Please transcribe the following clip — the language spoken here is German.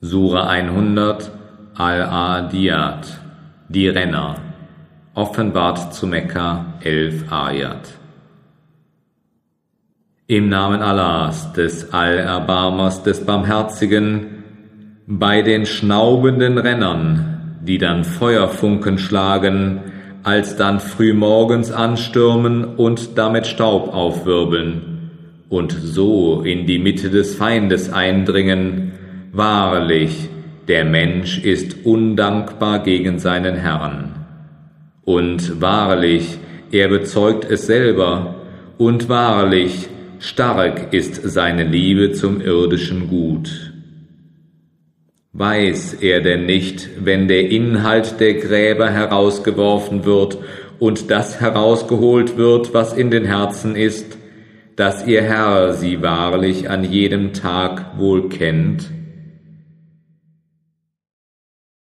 Sura 100 Al-Adiyat Die Renner. Offenbart zu Mekka 11 Ayat. Im Namen Allahs, des Allerbarmers, des Barmherzigen, bei den schnaubenden Rennern, die dann Feuerfunken schlagen, alsdann frühmorgens anstürmen und damit Staub aufwirbeln und so in die Mitte des Feindes eindringen, Wahrlich, der Mensch ist undankbar gegen seinen Herrn. Und wahrlich, er bezeugt es selber, und wahrlich, stark ist seine Liebe zum irdischen Gut. Weiß er denn nicht, wenn der Inhalt der Gräber herausgeworfen wird und das herausgeholt wird, was in den Herzen ist, dass ihr Herr sie wahrlich an jedem Tag wohl kennt?